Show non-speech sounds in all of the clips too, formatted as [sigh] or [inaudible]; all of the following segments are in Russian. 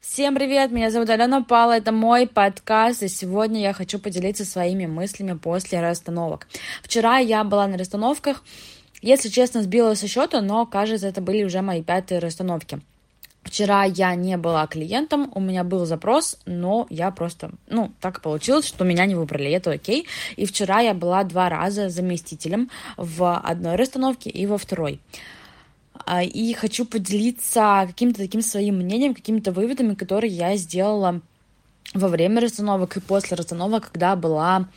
Всем привет, меня зовут Алена Пала, это мой подкаст, и сегодня я хочу поделиться своими мыслями после расстановок. Вчера я была на расстановках, если честно, сбила со счета, но, кажется, это были уже мои пятые расстановки. Вчера я не была клиентом, у меня был запрос, но я просто, ну, так получилось, что меня не выбрали, это окей. И вчера я была два раза заместителем в одной расстановке и во второй. А, и хочу поделиться каким-то таким своим мнением, какими-то выводами, которые я сделала во время расстановок и после расстановок, когда была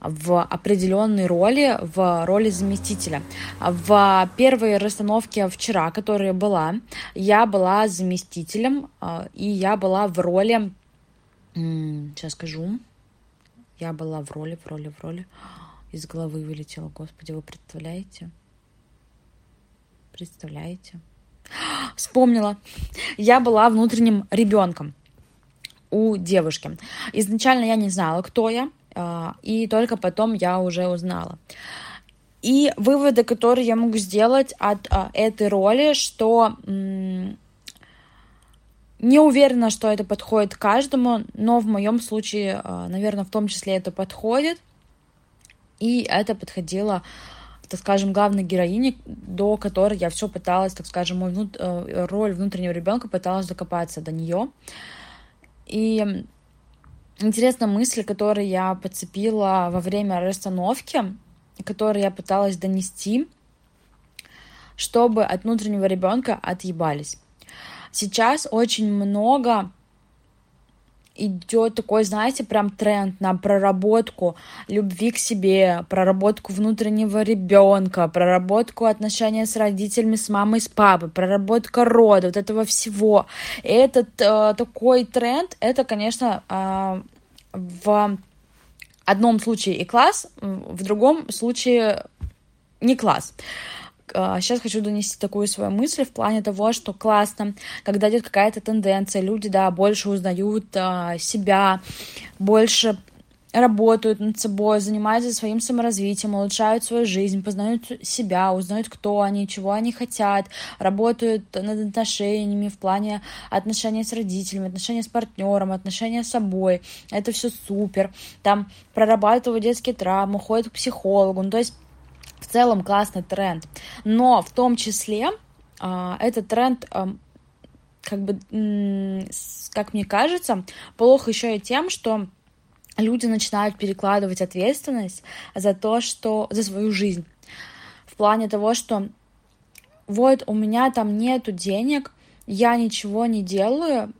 в определенной роли, в роли заместителя. В первой расстановке вчера, которая была, я была заместителем, а, и я была в роли, сейчас скажу, я была в роли, в роли, в роли, из головы вылетела, господи, вы представляете? Представляете? [gasps] Вспомнила. Я была внутренним ребенком у девушки. Изначально я не знала, кто я, а, и только потом я уже узнала. И выводы, которые я могу сделать от а, этой роли, что не уверена, что это подходит каждому, но в моем случае, а, наверное, в том числе это подходит. И это подходило так скажем, главной героини, до которой я все пыталась, так скажем, мой внут... Э, роль внутреннего ребенка пыталась докопаться до нее. И интересная мысль, которую я подцепила во время расстановки, которую я пыталась донести, чтобы от внутреннего ребенка отъебались. Сейчас очень много идет такой, знаете, прям тренд на проработку любви к себе, проработку внутреннего ребенка, проработку отношения с родителями, с мамой, с папой, проработка рода, вот этого всего. И этот э, такой тренд, это, конечно, э, в одном случае и класс, в другом случае не класс сейчас а, хочу донести такую свою мысль в плане того, что классно, когда идет какая-то тенденция, люди, да, больше узнают а, себя, больше работают над собой, занимаются своим саморазвитием, улучшают свою жизнь, познают себя, узнают, кто они, чего они хотят, работают над отношениями в плане отношений с родителями, отношения с партнером, отношения с собой. Это все супер. Там прорабатывают детские травмы, ходят к психологу. Ну, то есть целом классный тренд. Но в том числе э, этот тренд э, как бы, как мне кажется, плохо еще и тем, что люди начинают перекладывать ответственность за то, что за свою жизнь. В плане того, что вот у меня там нету денег, я ничего не делаю,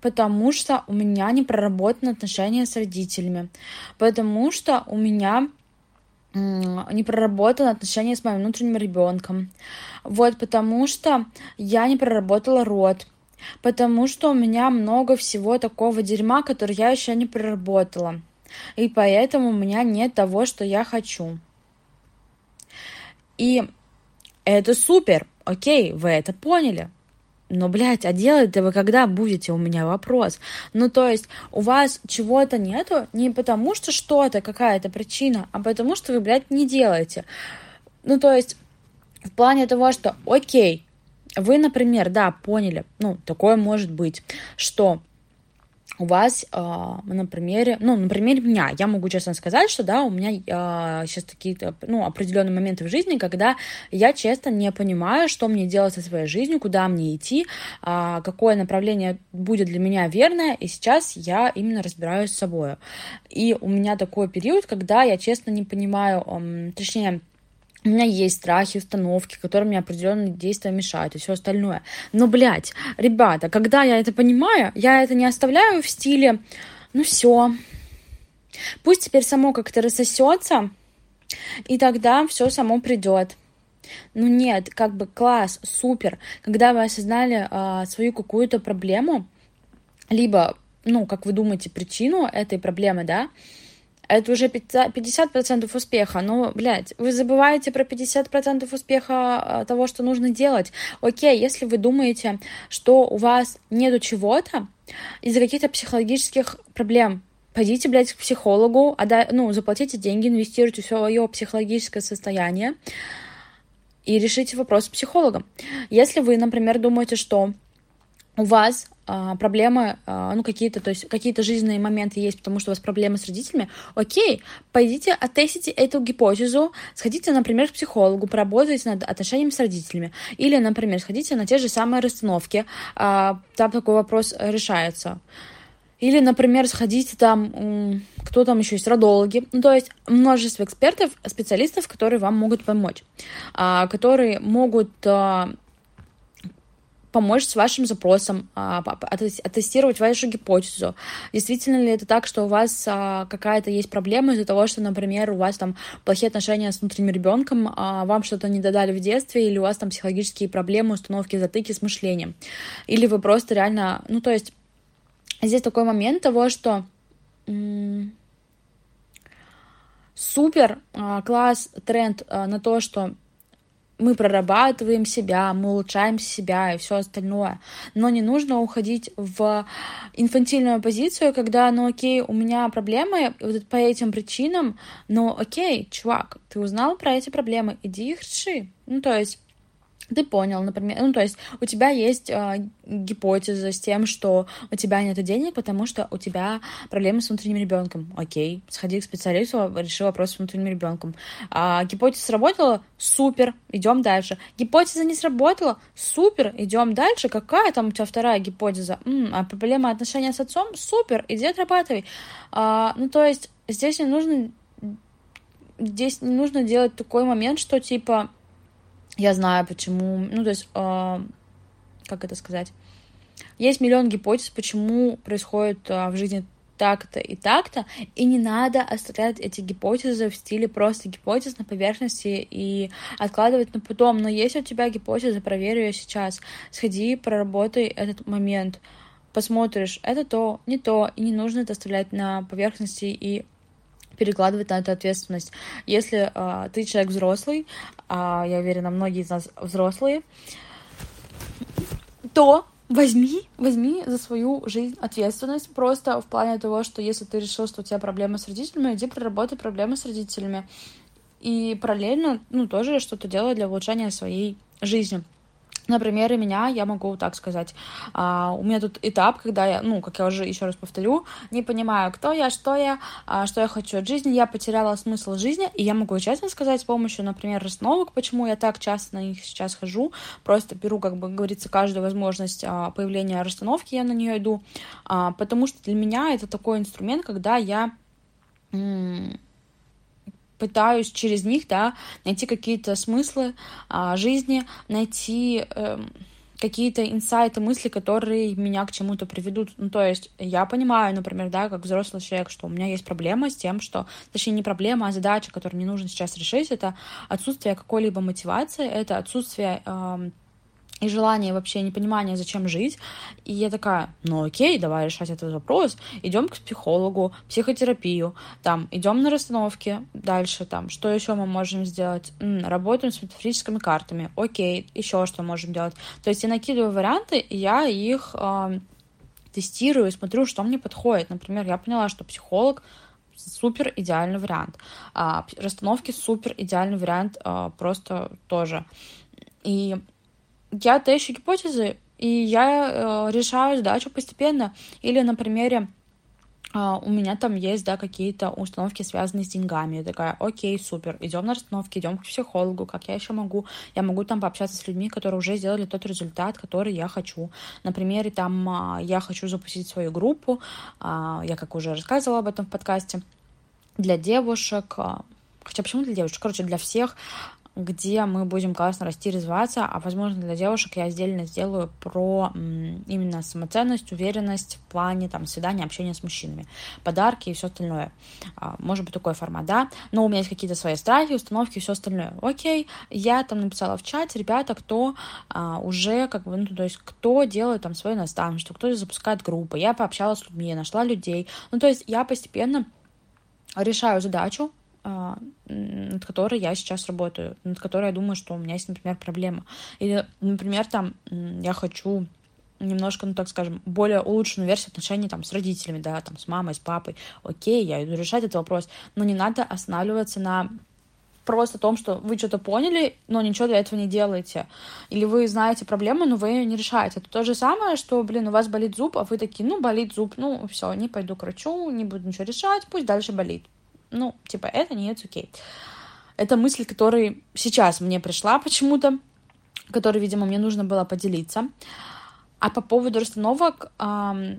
потому что у меня не проработаны отношения с родителями, потому что у меня не проработала отношения с моим внутренним ребенком. Вот потому что я не проработала род. Потому что у меня много всего такого дерьма, который я еще не проработала. И поэтому у меня нет того, что я хочу. И это супер. Окей, вы это поняли. Но, блядь, а делать-то вы когда будете, у меня вопрос. Ну, то есть, у вас чего-то нету не потому, что что-то, какая-то причина, а потому, что вы, блядь, не делаете. Ну, то есть, в плане того, что, окей, вы, например, да, поняли, ну, такое может быть, что у вас э, на примере, ну, на примере меня, я могу честно сказать, что, да, у меня э, сейчас какие-то, ну, определенные моменты в жизни, когда я честно не понимаю, что мне делать со своей жизнью, куда мне идти, э, какое направление будет для меня верное, и сейчас я именно разбираюсь с собой. И у меня такой период, когда я честно не понимаю, э, точнее, у меня есть страхи, установки, которые мне определенные действия мешают и все остальное. Но, блядь, ребята, когда я это понимаю, я это не оставляю в стиле, ну все, пусть теперь само как-то рассосется, и тогда все само придет. Ну нет, как бы класс, супер, когда вы осознали э, свою какую-то проблему, либо, ну, как вы думаете, причину этой проблемы, да, это уже 50% успеха. Но, блядь, вы забываете про 50% успеха а, того, что нужно делать. Окей, если вы думаете, что у вас нету чего-то из-за каких-то психологических проблем, пойдите, блядь, к психологу, отдай, ну, заплатите деньги, инвестируйте в свое психологическое состояние и решите вопрос с психологом. Если вы, например, думаете, что у вас проблемы, а, ну, какие-то, то есть какие-то жизненные моменты есть, потому что у вас проблемы с родителями, окей, пойдите, оттестите эту гипотезу, сходите, например, к психологу, поработайте над отношениями с родителями, или, например, сходите на те же самые расстановки, а, там такой вопрос решается. Или, например, сходите там, кто там еще есть, родологи. Ну, то есть множество экспертов, специалистов, которые вам могут помочь, которые могут помочь с вашим запросом, а, оттестировать вашу гипотезу. Действительно ли это так, что у вас а, какая-то есть проблема из-за того, что, например, у вас там плохие отношения с внутренним ребенком, а, вам что-то не додали в детстве, или у вас там психологические проблемы, установки, затыки с мышлением. Или вы просто реально, ну, то есть здесь такой момент того, что супер класс, тренд на то, что мы прорабатываем себя, мы улучшаем себя и все остальное. Но не нужно уходить в инфантильную позицию, когда, ну окей, у меня проблемы вот по этим причинам, но окей, чувак, ты узнал про эти проблемы, иди их реши. Ну, то есть ты понял, например, ну, то есть у тебя есть э, гипотеза с тем, что у тебя нет денег, потому что у тебя проблемы с внутренним ребенком. Окей, сходи к специалисту, реши вопрос с внутренним ребенком. А, гипотеза сработала? Супер, идем дальше. Гипотеза не сработала? Супер, идем дальше. Какая там у тебя вторая гипотеза? М-м, а проблема отношения с отцом? Супер, иди отрабатывай. А, ну, то есть здесь не нужно здесь не нужно делать такой момент, что типа я знаю, почему, ну, то есть, э, как это сказать, есть миллион гипотез, почему происходит э, в жизни так-то и так-то, и не надо оставлять эти гипотезы в стиле просто гипотез на поверхности и откладывать на потом. Но если у тебя гипотеза, проверь ее сейчас. Сходи, проработай этот момент, посмотришь, это то, не то, и не нужно это оставлять на поверхности и перекладывать на эту ответственность. Если э, ты человек взрослый, а я уверена, многие из нас взрослые, то возьми, возьми за свою жизнь ответственность просто в плане того, что если ты решил, что у тебя проблемы с родителями, иди проработай проблемы с родителями. И параллельно, ну, тоже что-то делай для улучшения своей жизни. На примере меня я могу так сказать. А, у меня тут этап, когда я, ну, как я уже еще раз повторю, не понимаю, кто я, что я, а, что я хочу от жизни. Я потеряла смысл жизни, и я могу честно сказать с помощью, например, расстановок, почему я так часто на них сейчас хожу. Просто беру, как бы говорится, каждую возможность а, появления расстановки, я на нее иду. А, потому что для меня это такой инструмент, когда я пытаюсь через них, да, найти какие-то смыслы а, жизни, найти э, какие-то инсайты, мысли, которые меня к чему-то приведут. Ну, то есть я понимаю, например, да, как взрослый человек, что у меня есть проблема с тем, что, точнее, не проблема, а задача, которую мне нужно сейчас решить, это отсутствие какой-либо мотивации, это отсутствие э, и желание вообще непонимание, зачем жить. И я такая, ну окей, давай решать этот вопрос. Идем к психологу, психотерапию, там, идем на расстановки дальше, там, что еще мы можем сделать? М-м, работаем с метафорическими картами, окей, еще что можем делать. То есть я накидываю варианты, и я их э, тестирую, смотрю, что мне подходит. Например, я поняла, что психолог супер идеальный вариант. А, расстановки супер идеальный вариант а, просто тоже. И я тещу гипотезы, и я э, решаю задачу постепенно. Или на примере Uh, у меня там есть, да, какие-то установки, связанные с деньгами. Я такая, окей, супер, идем на расстановки, идем к психологу, как я еще могу? Я могу там пообщаться с людьми, которые уже сделали тот результат, который я хочу. Например, там uh, я хочу запустить свою группу, uh, я как уже рассказывала об этом в подкасте, для девушек, хотя почему для девушек? Короче, для всех, где мы будем классно расти, развиваться, а возможно для девушек я отдельно сделаю про именно самоценность, уверенность в плане там свидания, общения с мужчинами, подарки и все остальное. А, может быть такой формат, да, но у меня есть какие-то свои страхи, установки и все остальное. Окей, я там написала в чате, ребята, кто а, уже как бы, ну, то есть кто делает там свое наставничество, кто запускает группы, я пообщалась с людьми, нашла людей, ну, то есть я постепенно решаю задачу, над которой я сейчас работаю, над которой я думаю, что у меня есть, например, проблема. Или, например, там я хочу немножко, ну так скажем, более улучшенную версию отношений там с родителями, да, там с мамой, с папой. Окей, я иду решать этот вопрос, но не надо останавливаться на просто том, что вы что-то поняли, но ничего для этого не делаете. Или вы знаете проблему, но вы ее не решаете. Это то же самое, что, блин, у вас болит зуб, а вы такие, ну, болит зуб, ну, все, не пойду к врачу, не буду ничего решать, пусть дальше болит. Ну, типа, это не. Okay. Это мысль, которая сейчас мне пришла почему-то, которой, видимо, мне нужно было поделиться. А по поводу расстановок, когда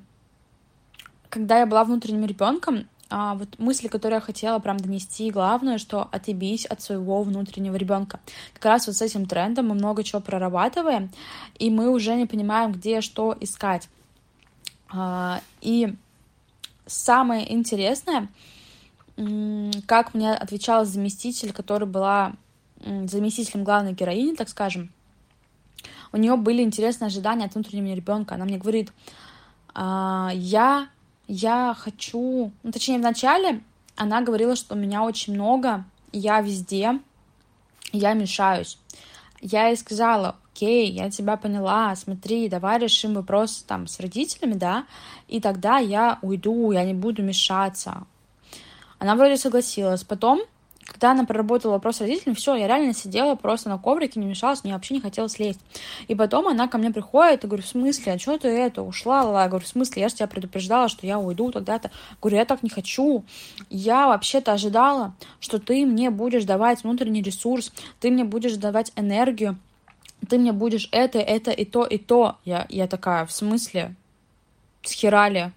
я была внутренним ребенком, а, вот мысли, которые я хотела прям донести, главное, что отъебись от своего внутреннего ребенка. Как раз вот с этим трендом мы много чего прорабатываем, и мы уже не понимаем, где что искать. А, и самое интересное, как мне отвечала заместитель, которая была заместителем главной героини, так скажем, у нее были интересные ожидания от внутреннего ребенка. Она мне говорит, «А, я я хочу... Ну, точнее, вначале она говорила, что у меня очень много, я везде, я мешаюсь. Я ей сказала, окей, я тебя поняла, смотри, давай решим вопрос там с родителями, да, и тогда я уйду, я не буду мешаться. Она вроде согласилась. Потом когда она проработала вопрос с родителями, все, я реально сидела просто на коврике, не мешалась, мне вообще не хотела слезть. И потом она ко мне приходит, и говорю, в смысле, а что ты это, ушла, ла, я говорю, в смысле, я же тебя предупреждала, что я уйду тогда-то. Говорю, я так не хочу. Я вообще-то ожидала, что ты мне будешь давать внутренний ресурс, ты мне будешь давать энергию, ты мне будешь это, это и то, и то. Я, я такая, в смысле? Схерали.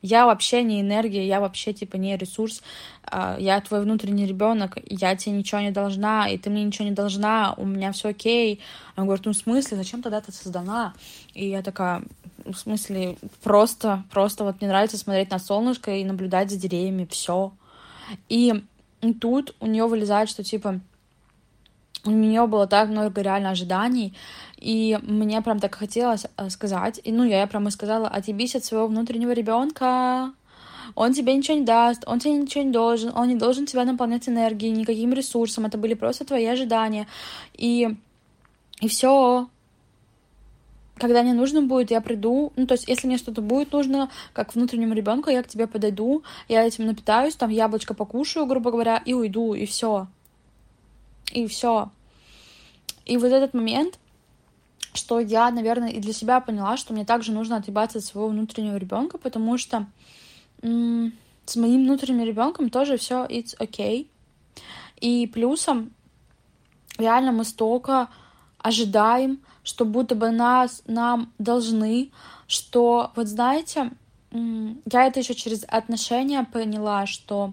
Я вообще не энергия, я вообще типа не ресурс, а, я твой внутренний ребенок, я тебе ничего не должна, и ты мне ничего не должна, у меня все окей. Он говорит, ну в смысле, зачем тогда ты создана? И я такая, в смысле, просто, просто вот мне нравится смотреть на солнышко и наблюдать за деревьями, все. И тут у нее вылезает, что типа у нее было так много реально ожиданий, и мне прям так хотелось э, сказать, и ну я прям и сказала, отъебись от своего внутреннего ребенка, он тебе ничего не даст, он тебе ничего не должен, он не должен тебя наполнять энергией, никаким ресурсом, это были просто твои ожидания, и, и все, когда мне нужно будет, я приду. Ну, то есть, если мне что-то будет нужно, как внутреннему ребенку, я к тебе подойду, я этим напитаюсь, там яблочко покушаю, грубо говоря, и уйду, и все. И все. И вот этот момент, что я, наверное, и для себя поняла, что мне также нужно отъебаться от своего внутреннего ребенка, потому что м- с моим внутренним ребенком тоже все it's okay. И плюсом реально мы столько ожидаем, что будто бы нас нам должны, что вот знаете, я это еще через отношения поняла, что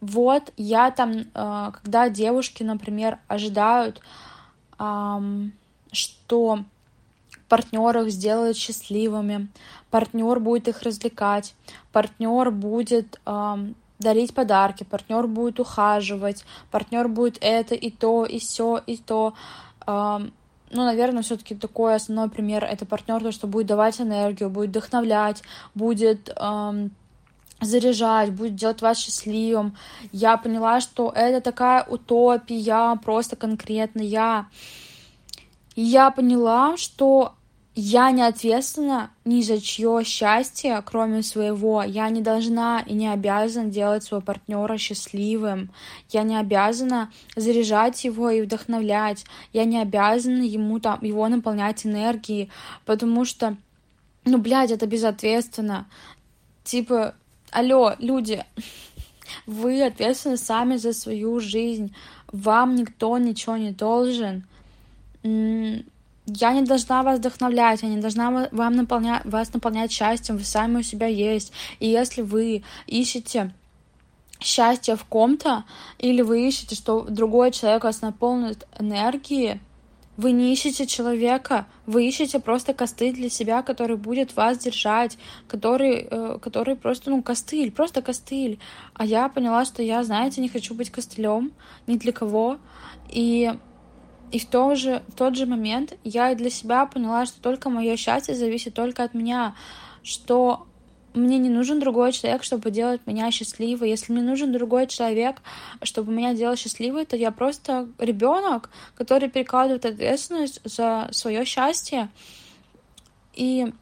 вот я там, э, когда девушки, например, ожидают что партнер их сделает счастливыми, партнер будет их развлекать, партнер будет дарить подарки, партнер будет ухаживать, партнер будет это и то, и все, и то. Ну, наверное, все-таки такой основной пример это партнер, то, что будет давать энергию, будет вдохновлять, будет заряжать, будет делать вас счастливым. Я поняла, что это такая утопия, просто конкретно я. я поняла, что я не ответственна ни за чье счастье, кроме своего. Я не должна и не обязана делать своего партнера счастливым. Я не обязана заряжать его и вдохновлять. Я не обязана ему там его наполнять энергией, потому что, ну, блядь, это безответственно. Типа, алло, люди, вы ответственны сами за свою жизнь. Вам никто ничего не должен. Я не должна вас вдохновлять, я не должна вам наполнять, вас наполнять счастьем, вы сами у себя есть. И если вы ищете счастье в ком-то, или вы ищете, что другой человек вас наполнит энергией, вы не ищете человека, вы ищете просто костыль для себя, который будет вас держать, который, э, который просто, ну, костыль, просто костыль. А я поняла, что я, знаете, не хочу быть костылем ни для кого. И, и в, тот же, в тот же момент я для себя поняла, что только мое счастье зависит только от меня, что мне не нужен другой человек, чтобы делать меня счастливой. Если мне нужен другой человек, чтобы меня делать счастливой, то я просто ребенок, который перекладывает ответственность за свое счастье. И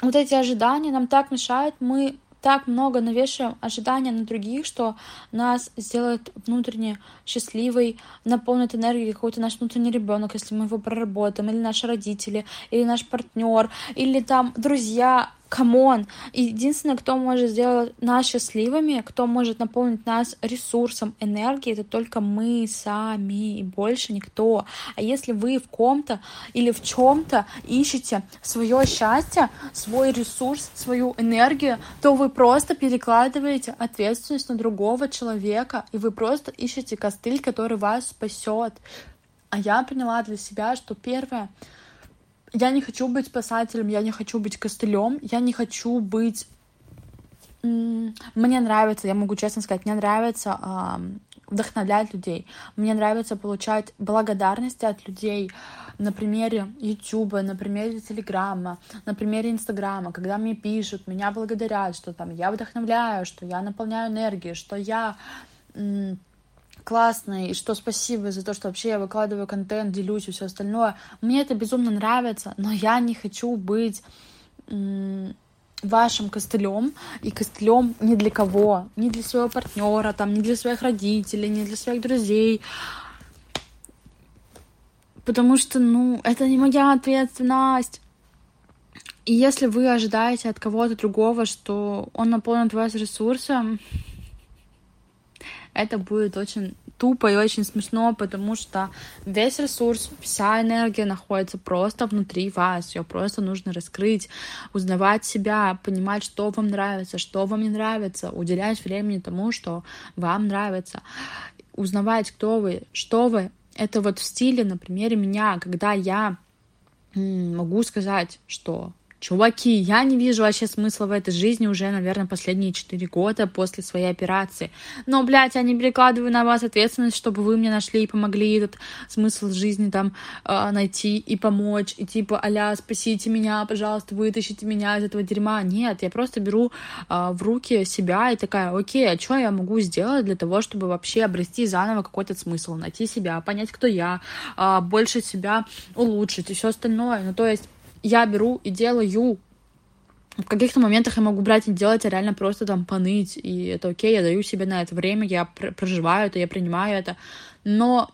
вот эти ожидания нам так мешают. Мы так много навешиваем ожидания на других, что нас сделает внутренне счастливой, наполнит энергией какой-то наш внутренний ребенок, если мы его проработаем, или наши родители, или наш партнер, или там друзья, come on. Единственное, кто может сделать нас счастливыми, кто может наполнить нас ресурсом, энергией, это только мы сами и больше никто. А если вы в ком-то или в чем-то ищете свое счастье, свой ресурс, свою энергию, то вы просто перекладываете ответственность на другого человека, и вы просто ищете костыль, который вас спасет. А я поняла для себя, что первое — я не хочу быть спасателем, я не хочу быть костылем, я не хочу быть... Мне нравится, я могу честно сказать, мне нравится вдохновлять людей. Мне нравится получать благодарности от людей на примере Ютуба, на примере Телеграма, на примере Инстаграма, когда мне пишут, меня благодарят, что там я вдохновляю, что я наполняю энергией, что я классно, и что спасибо за то, что вообще я выкладываю контент, делюсь и все остальное. Мне это безумно нравится, но я не хочу быть вашим костылем и костылем ни для кого, ни для своего партнера, там, ни для своих родителей, ни для своих друзей. Потому что, ну, это не моя ответственность. И если вы ожидаете от кого-то другого, что он наполнит вас ресурсом, это будет очень тупо и очень смешно, потому что весь ресурс, вся энергия находится просто внутри вас. Ее просто нужно раскрыть, узнавать себя, понимать, что вам нравится, что вам не нравится, уделять времени тому, что вам нравится, узнавать, кто вы, что вы. Это вот в стиле, на примере меня, когда я могу сказать, что Чуваки, я не вижу вообще смысла в этой жизни уже, наверное, последние четыре года после своей операции. Но, блядь, я не перекладываю на вас ответственность, чтобы вы мне нашли и помогли этот смысл жизни там э, найти и помочь. И типа, аля, спасите меня, пожалуйста, вытащите меня из этого дерьма. Нет, я просто беру э, в руки себя и такая, окей, а что я могу сделать для того, чтобы вообще обрести заново какой-то смысл, найти себя, понять, кто я, э, больше себя улучшить и все остальное. Ну, то есть я беру и делаю. В каких-то моментах я могу брать и делать, а реально просто там поныть, и это окей, я даю себе на это время, я проживаю это, я принимаю это, но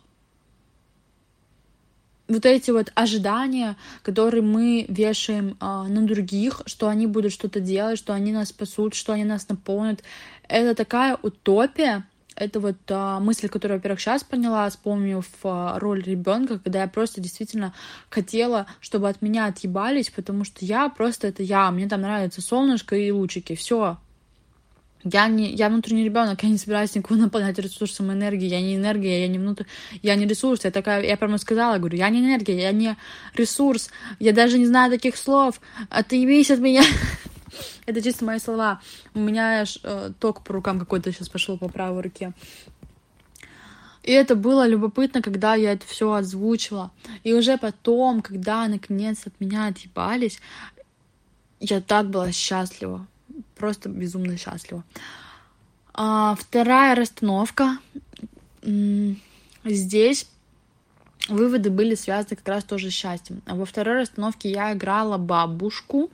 вот эти вот ожидания, которые мы вешаем а, на других, что они будут что-то делать, что они нас спасут, что они нас наполнят, это такая утопия, это вот а, мысль, которую, во-первых, сейчас поняла, вспомнив а, роль ребенка, когда я просто действительно хотела, чтобы от меня отъебались, потому что я просто это я, мне там нравится солнышко и лучики, все. Я не, я внутренний ребенок, я не собираюсь никого наполнять ресурсом энергии, я не энергия, я не внутрь, я не ресурс, я такая, я прямо сказала, говорю, я не энергия, я не ресурс, я даже не знаю таких слов, а ты от меня. Это чисто мои слова. У меня э, ток по рукам какой-то сейчас пошел по правой руке. И это было любопытно, когда я это все озвучила. И уже потом, когда наконец от меня отъебались, я так была счастлива. Просто безумно счастлива. А, вторая расстановка. Здесь выводы были связаны как раз тоже с счастьем. Во второй расстановке я играла бабушку,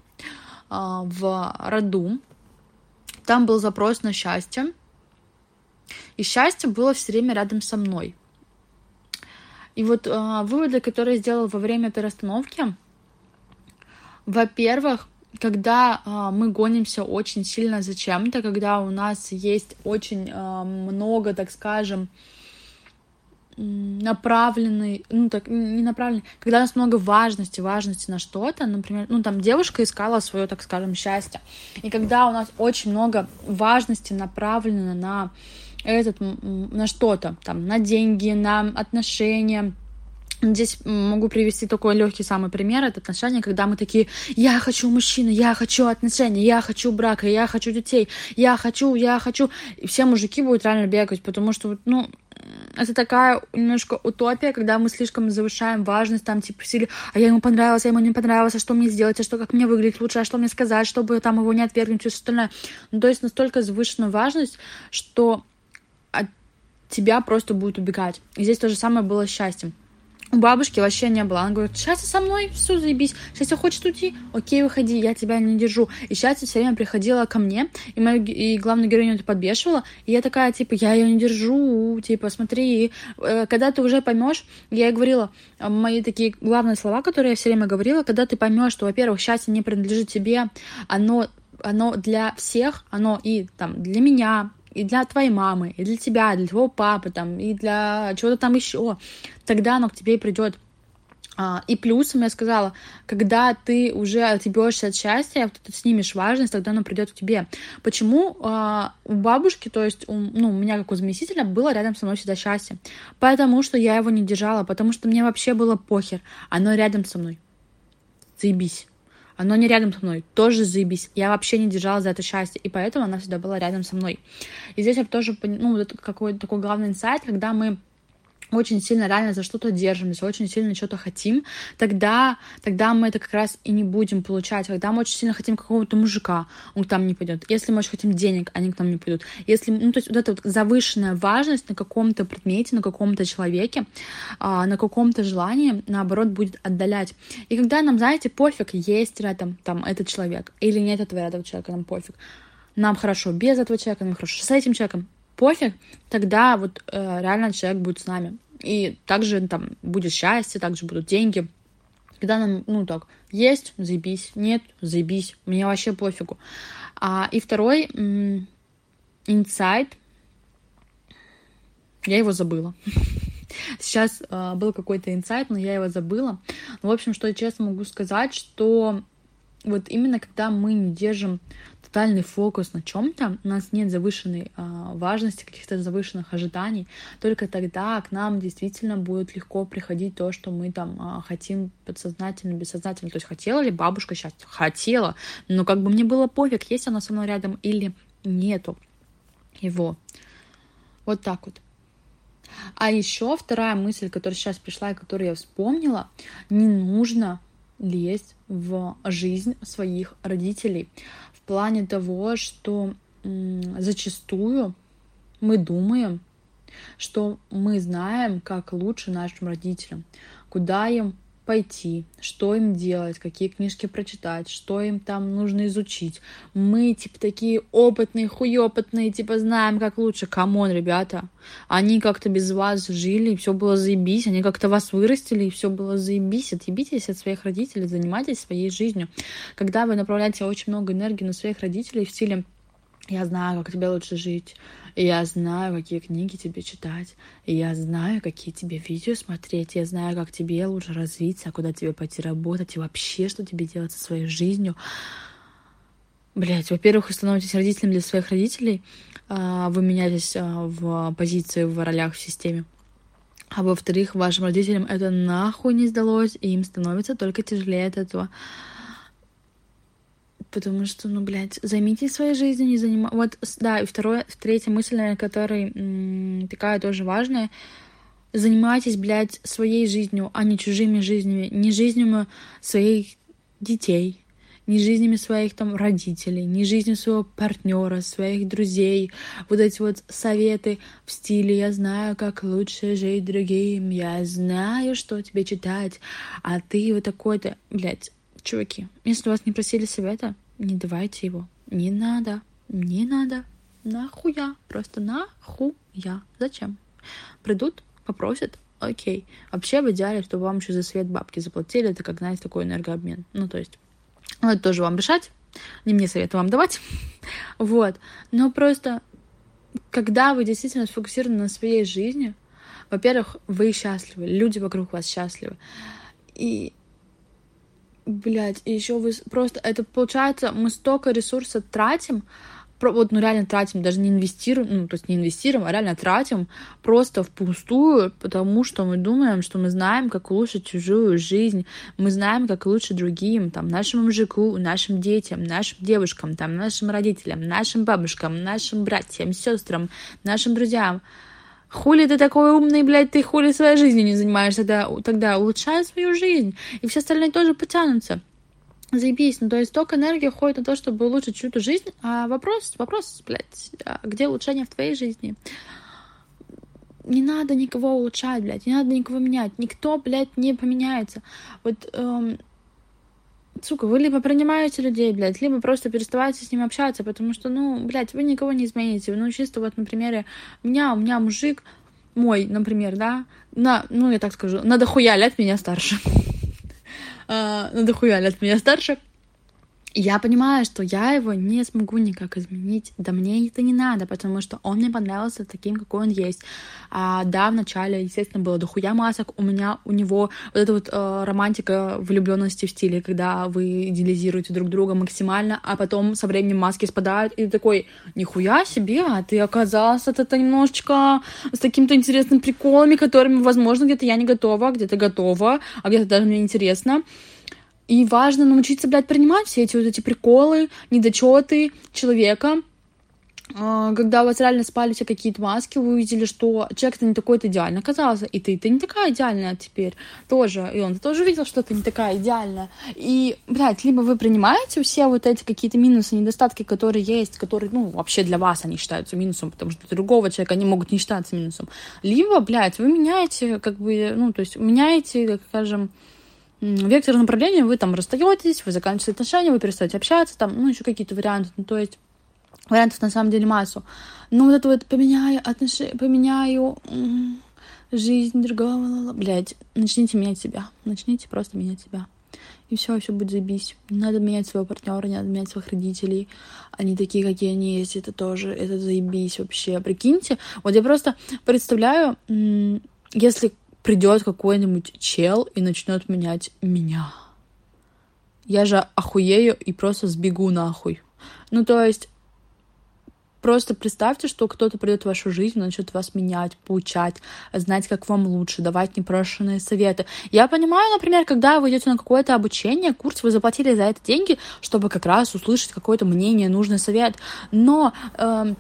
в роду. Там был запрос на счастье. И счастье было все время рядом со мной. И вот э, выводы, которые я сделала во время этой расстановки, во-первых, когда э, мы гонимся очень сильно за чем-то, когда у нас есть очень э, много, так скажем, направленный, ну так, не направленный, когда у нас много важности, важности на что-то, например, ну там девушка искала свое, так скажем, счастье, и когда у нас очень много важности направлено на этот, на что-то, там, на деньги, на отношения, Здесь могу привести такой легкий самый пример. Это отношения, когда мы такие, я хочу мужчину, я хочу отношения, я хочу брака, я хочу детей, я хочу, я хочу. И все мужики будут реально бегать, потому что, ну, это такая немножко утопия, когда мы слишком завышаем важность, там, типа, сили, а я ему понравилась, а ему не понравилось, а что мне сделать, а что, как мне выглядеть лучше, а что мне сказать, чтобы там его не отвергнуть, и все остальное. Ну, то есть настолько завышенная важность, что от тебя просто будет убегать. И здесь то же самое было с счастьем. У бабушки вообще не было. Она говорит, счастье со мной, все, заебись. Счастье хочет уйти, окей, выходи, я тебя не держу. И счастье все время приходила ко мне, и мою и главную героиню это подбешивала. И я такая, типа, я ее не держу, типа, смотри. Э, когда ты уже поймешь, я ей говорила, э, мои такие главные слова, которые я все время говорила, когда ты поймешь, что, во-первых, счастье не принадлежит тебе, оно оно для всех, оно и там для меня, и для твоей мамы, и для тебя, и для твоего папы, там, и для чего-то там еще, тогда оно к тебе и придет. А, и плюсом я сказала, когда ты уже отъебешься от счастья, ты снимешь важность, тогда оно придет к тебе. Почему а, у бабушки, то есть у, ну, у меня как у заместителя, было рядом со мной всегда счастье? Потому что я его не держала, потому что мне вообще было похер. Оно рядом со мной. Заебись оно не рядом со мной, тоже заебись. Я вообще не держала за это счастье, и поэтому она всегда была рядом со мной. И здесь я тоже, ну, вот какой-то такой главный инсайт, когда мы очень сильно реально за что-то держимся, очень сильно что-то хотим, тогда, тогда мы это как раз и не будем получать. Когда мы очень сильно хотим какого-то мужика, он к нам не пойдет. Если мы очень хотим денег, они к нам не пойдут. Если, ну, то есть вот эта вот завышенная важность на каком-то предмете, на каком-то человеке, а, на каком-то желании, наоборот, будет отдалять. И когда нам, знаете, пофиг, есть рядом там этот человек или нет этого рядом человека, нам пофиг. Нам хорошо без этого человека, нам хорошо с этим человеком, пофиг, тогда вот э, реально человек будет с нами. И также там будет счастье, также будут деньги. Когда нам, ну так, есть, заебись, нет, заебись, мне вообще пофигу. А, и второй инсайт, я его забыла. [laughs] Сейчас э, был какой-то инсайт, но я его забыла. Ну, в общем, что я честно могу сказать, что вот именно когда мы не держим тотальный фокус на чем-то, у нас нет завышенной а, важности, каких-то завышенных ожиданий, только тогда к нам действительно будет легко приходить то, что мы там а, хотим подсознательно, бессознательно. То есть хотела ли бабушка счастья? Хотела, но как бы мне было пофиг, есть она со мной рядом или нету его. Вот так вот. А еще вторая мысль, которая сейчас пришла и которую я вспомнила, не нужно лезть в жизнь своих родителей. Плане того, что зачастую мы думаем, что мы знаем, как лучше нашим родителям, куда им пойти, что им делать, какие книжки прочитать, что им там нужно изучить. Мы, типа, такие опытные, хуёпытные, типа, знаем, как лучше. Come on, ребята. Они как-то без вас жили, и все было заебись. Они как-то вас вырастили, и все было заебись. Отъебитесь от своих родителей, занимайтесь своей жизнью. Когда вы направляете очень много энергии на своих родителей в стиле «я знаю, как тебе лучше жить», я знаю, какие книги тебе читать. Я знаю, какие тебе видео смотреть. Я знаю, как тебе лучше развиться, куда тебе пойти работать. И вообще, что тебе делать со своей жизнью. Блять, во-первых, вы становитесь родителем для своих родителей. А, вы меняетесь а, в позиции, в ролях в системе. А во-вторых, вашим родителям это нахуй не сдалось, и им становится только тяжелее от этого. Потому что, ну, блядь, займитесь своей жизнью, не занимайтесь... Вот, да, и второе, третья мысль, наверное, которая такая тоже важная. Занимайтесь, блядь, своей жизнью, а не чужими жизнями. Не жизнями своих детей, не жизнями своих там родителей, не жизнью своего партнера, своих друзей. Вот эти вот советы в стиле «я знаю, как лучше жить другим», «я знаю, что тебе читать», а ты вот такой-то, блядь, чуваки, если вас не просили совета, не давайте его. Не надо, не надо. Нахуя, просто нахуя. Зачем? Придут, попросят, окей. Вообще в идеале, чтобы вам еще за свет бабки заплатили, это как, знаете, такой энергообмен. Ну, то есть, ну, это тоже вам решать, не мне советую вам давать. [laughs] вот. Но просто, когда вы действительно сфокусированы на своей жизни, во-первых, вы счастливы, люди вокруг вас счастливы. И Блять, и еще вы просто это получается, мы столько ресурсов тратим, вот, ну, реально тратим, даже не инвестируем, ну, то есть не инвестируем, а реально тратим просто впустую, потому что мы думаем, что мы знаем, как улучшить чужую жизнь, мы знаем, как лучше другим, там, нашему мужику, нашим детям, нашим девушкам, там, нашим родителям, нашим бабушкам, нашим братьям, сестрам, нашим друзьям. Хули ты такой умный, блядь, ты хули своей жизнью не занимаешься, тогда, тогда улучшай свою жизнь, и все остальные тоже потянутся. Заебись, ну то есть столько энергии уходит на то, чтобы улучшить чью-то жизнь, а вопрос, вопрос, блядь, а где улучшение в твоей жизни? не надо никого улучшать, блядь, не надо никого менять. Никто, блядь, не поменяется. Вот, эм, сука, вы либо принимаете людей, блядь, либо просто переставайте с ними общаться, потому что, ну, блядь, вы никого не измените. Ну, чисто вот на примере меня, у меня мужик мой, например, да, на, ну, я так скажу, на дохуя лет меня старше. [laughs] А, на дохуя лет меня старше я понимаю, что я его не смогу никак изменить. Да мне это не надо, потому что он мне понравился таким, какой он есть. А, да, вначале, естественно, было дохуя масок. У меня, у него вот эта вот э, романтика влюбленности в стиле, когда вы идеализируете друг друга максимально, а потом со временем маски спадают, и ты такой, нихуя себе, а ты оказался это немножечко с каким-то интересным приколами, которыми, возможно, где-то я не готова, где-то готова, а где-то даже мне интересно. И важно научиться, блядь, принимать все эти вот эти приколы, недочеты человека. А, когда у вас реально спали все какие-то маски, вы увидели, что человек-то не такой-то идеальный оказался, и ты, ты не такая идеальная теперь тоже, и он тоже видел, что ты не такая идеальная. И, блядь, либо вы принимаете все вот эти какие-то минусы, недостатки, которые есть, которые, ну, вообще для вас они считаются минусом, потому что для другого человека они могут не считаться минусом. Либо, блядь, вы меняете, как бы, ну, то есть меняете, так скажем, вектор направления, вы там расстаетесь, вы заканчиваете отношения, вы перестаете общаться, там, ну, еще какие-то варианты, ну, то есть вариантов на самом деле массу. Но вот это вот поменяю отношения, поменяю жизнь другого, блядь, начните менять себя, начните просто менять себя. И все, все будет заебись. Не надо менять своего партнера, не надо менять своих родителей. Они такие, какие они есть, это тоже, это заебись вообще. Прикиньте, вот я просто представляю, если придет какой-нибудь чел и начнет менять меня. Я же охуею и просто сбегу нахуй. Ну, то есть, просто представьте, что кто-то придет в вашу жизнь, начнет вас менять, поучать, знать, как вам лучше, давать непрошенные советы. Я понимаю, например, когда вы идете на какое-то обучение, курс, вы заплатили за это деньги, чтобы как раз услышать какое-то мнение, нужный совет. Но э,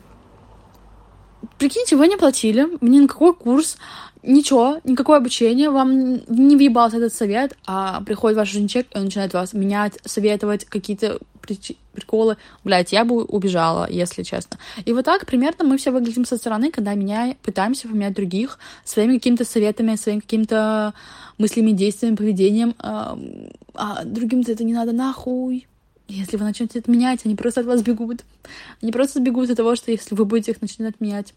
прикиньте, вы не платили, мне никакой курс, ничего, никакое обучение, вам не въебался этот совет, а приходит ваш женчик, и он начинает вас менять, советовать какие-то приколы. Блять, я бы убежала, если честно. И вот так примерно мы все выглядим со стороны, когда меня пытаемся поменять других своими какими-то советами, своими какими-то мыслями, действиями, поведением. А, другим-то это не надо нахуй. Если вы начнете это менять, они просто от вас бегут. Они просто бегут от того, что если вы будете их начинать менять.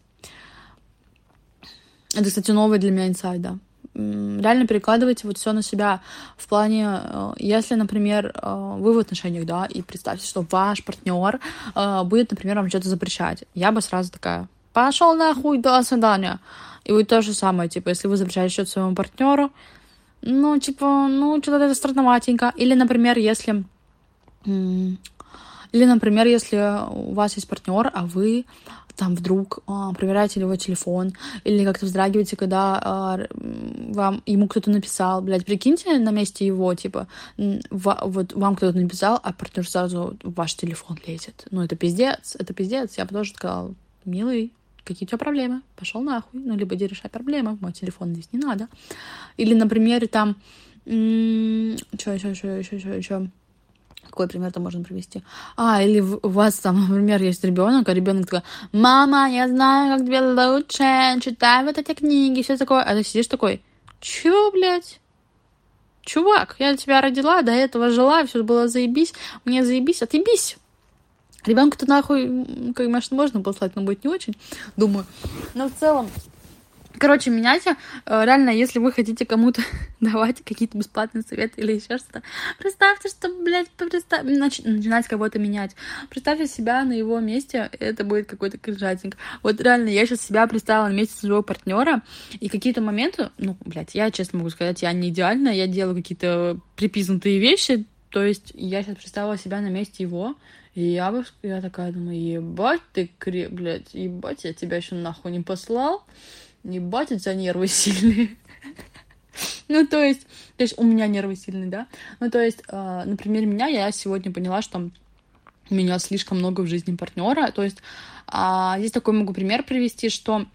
Это, кстати, новый для меня инсайд, да. Реально перекладывайте вот все на себя. В плане, э, если, например, э, вы в отношениях, да, и представьте, что ваш партнер э, будет, например, вам что-то запрещать. Я бы сразу такая, пошел нахуй, до свидания. И вы то же самое, типа, если вы запрещаете что-то своему партнеру, ну, типа, ну, что-то это странноватенько. Или, например, если... Или, например, если у вас есть партнер, а вы там вдруг а, проверяете его телефон, или как-то вздрагиваете, когда а, вам, ему кто-то написал, блядь, прикиньте на месте его, типа, в, вот вам кто-то написал, а партнер сразу в ваш телефон лезет. Ну, это пиздец, это пиздец. Я бы тоже сказала, милый, какие у тебя проблемы? Пошел нахуй. Ну, либо иди решай проблемы, мой телефон здесь не надо. Или, например, там, что еще, еще, еще, еще, еще, какой пример-то можно привести? А, или у вас там, например, есть ребенок, а ребенок такой, мама, я знаю, как тебе лучше, читай вот эти книги, все такое. А ты сидишь такой, чё, блядь? Чувак, я тебя родила, до этого жила, все было заебись, мне заебись, а ты бись. Ребенка-то нахуй, конечно, можно послать, но будет не очень, думаю. Но в целом, Короче, меняйте. Э, реально, если вы хотите кому-то [laughs] давать какие-то бесплатные советы или еще что-то, представьте, что, блядь, представь... Нач... начинать кого-то менять. Представьте себя на его месте, это будет какой-то кринжатинг. Вот реально, я сейчас себя представила на месте своего партнера, и какие-то моменты, ну, блядь, я честно могу сказать, я не идеальна, я делаю какие-то припизнутые вещи, то есть я сейчас представила себя на месте его, и я бы, я такая думаю, ебать ты, кре, блядь, ебать, я тебя еще нахуй не послал. Ебать, у тебя нервы [laughs] сильные. Ну, то есть, то есть у меня нервы сильные, да? Ну, то есть, э, например, меня я сегодня поняла, что меня слишком много в жизни партнера. То есть, э, здесь такой могу пример привести, что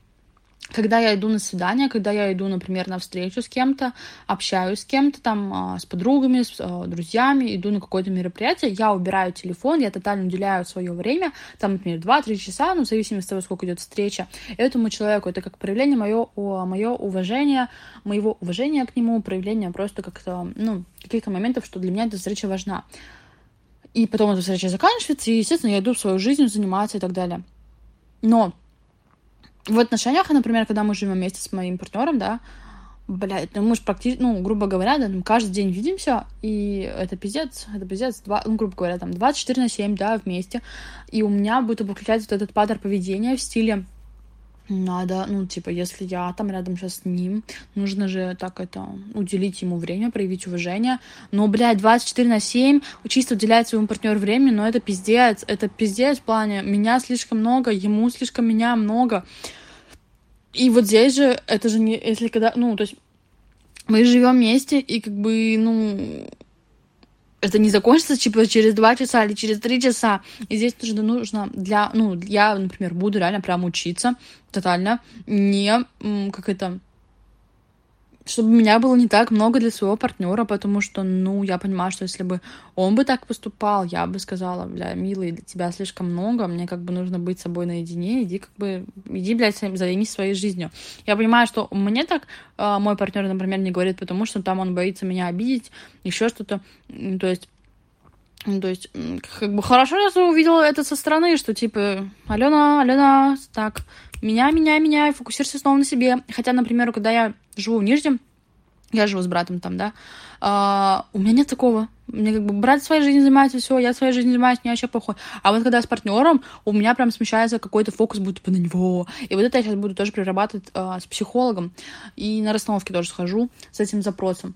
когда я иду на свидание, когда я иду, например, на встречу с кем-то, общаюсь с кем-то там, а, с подругами, с а, друзьями, иду на какое-то мероприятие, я убираю телефон, я тотально уделяю свое время, там, например, 2-3 часа, ну, в зависимости от того, сколько идет встреча, этому человеку. Это как проявление мое, мое уважения, моего уважения к нему, проявление просто как-то, ну, каких-то моментов, что для меня эта встреча важна. И потом эта встреча заканчивается, и, естественно, я иду в свою жизнь заниматься и так далее. Но в отношениях, например, когда мы живем вместе с моим партнером, да, блядь, ну мы же практически, ну, грубо говоря, да, мы каждый день видимся, и это пиздец, это пиздец, два, ну, грубо говоря, там, 24 на 7, да, вместе, и у меня будет выключать вот этот паттерн поведения в стиле надо, ну, типа, если я там рядом сейчас с ним, нужно же так это, уделить ему время, проявить уважение. Но, блядь, 24 на 7, чисто уделять своему партнеру время, но это пиздец, это пиздец в плане, меня слишком много, ему слишком меня много. И вот здесь же, это же не, если когда, ну, то есть мы живем вместе, и как бы, ну, это не закончится типа через два часа или через три часа. И здесь тоже нужно для, ну, я, например, буду реально прям учиться тотально не, как это, чтобы меня было не так много для своего партнера, потому что, ну, я понимаю, что если бы он бы так поступал, я бы сказала, бля, милый, для тебя слишком много, мне как бы нужно быть собой наедине, иди как бы, иди, блядь, займись своей жизнью. Я понимаю, что мне так э, мой партнер, например, не говорит, потому что там он боится меня обидеть, еще что-то, то есть то есть, как бы хорошо, я увидела это со стороны, что типа, Алена, Алена, так, меня, меня, меня, фокусируйся снова на себе. Хотя, например, когда я живу в Нижнем, я живу с братом там, да, а, у меня нет такого. Мне как бы брат своей жизнью занимается, все, я своей жизнью занимаюсь, мне вообще плохой. А вот когда с партнером, у меня прям смещается какой-то фокус будет типа на него. И вот это я сейчас буду тоже прорабатывать а, с психологом. И на расстановке тоже схожу с этим запросом.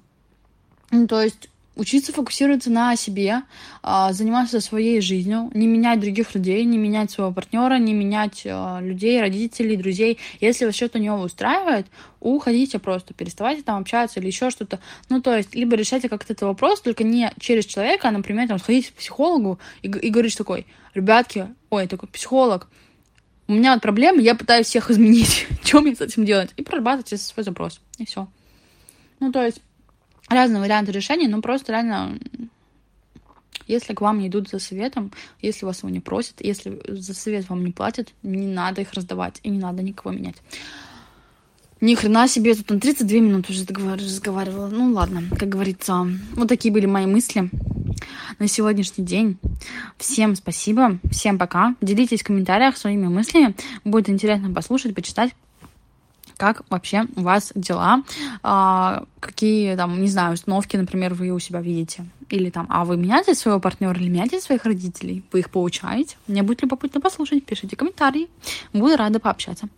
Ну, то есть учиться фокусироваться на себе, а, заниматься своей жизнью, не менять других людей, не менять своего партнера, не менять а, людей, родителей, друзей. Если вас что-то не устраивает, уходите просто, переставайте там общаться или еще что-то. Ну, то есть, либо решайте как-то этот вопрос, только не через человека, а, например, там, сходите к психологу и, и говорить такой, ребятки, ой, такой психолог, у меня вот проблемы, я пытаюсь всех [laughs] изменить. Что мне с этим делать? И прорабатывайте свой запрос. И все. Ну, то есть, разные варианты решения, но просто реально, если к вам не идут за советом, если вас его не просят, если за совет вам не платят, не надо их раздавать и не надо никого менять. Ни хрена себе, тут на 32 минуты уже разговаривала. Ну ладно, как говорится, вот такие были мои мысли на сегодняшний день. Всем спасибо, всем пока. Делитесь в комментариях своими мыслями. Будет интересно послушать, почитать как вообще у вас дела, а, какие там, не знаю, установки, например, вы у себя видите. Или там, а вы меняете своего партнера или меняете своих родителей? Вы их получаете? Мне будет любопытно послушать. Пишите комментарии. Буду рада пообщаться.